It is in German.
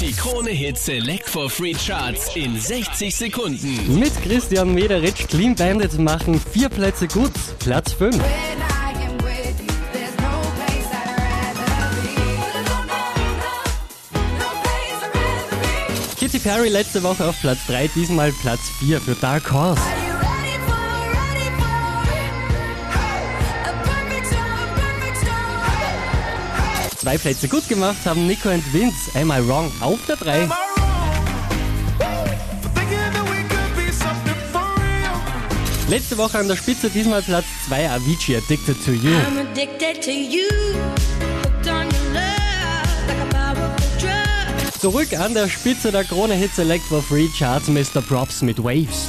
Die Krone Hit Select for Free Charts in 60 Sekunden. Mit Christian Mederitsch Clean Bandits machen vier Plätze gut. Platz 5. When I am with you, there's no place I'd rather be. No place I'd rather be. Katy Perry letzte Woche auf Platz 3, diesmal Platz 4 für Dark Horse. Zwei Plätze gut gemacht haben Nico und Vince. Am I Wrong auf der 3. Am I wrong? For thinking that we could be something for real. Letzte Woche an der Spitze, diesmal Platz 2 Avicii Addicted to You. I'm addicted to you, love, like. Zurück an der Spitze der Krone Hit Select for Free Charts Mr. Props mit Waves.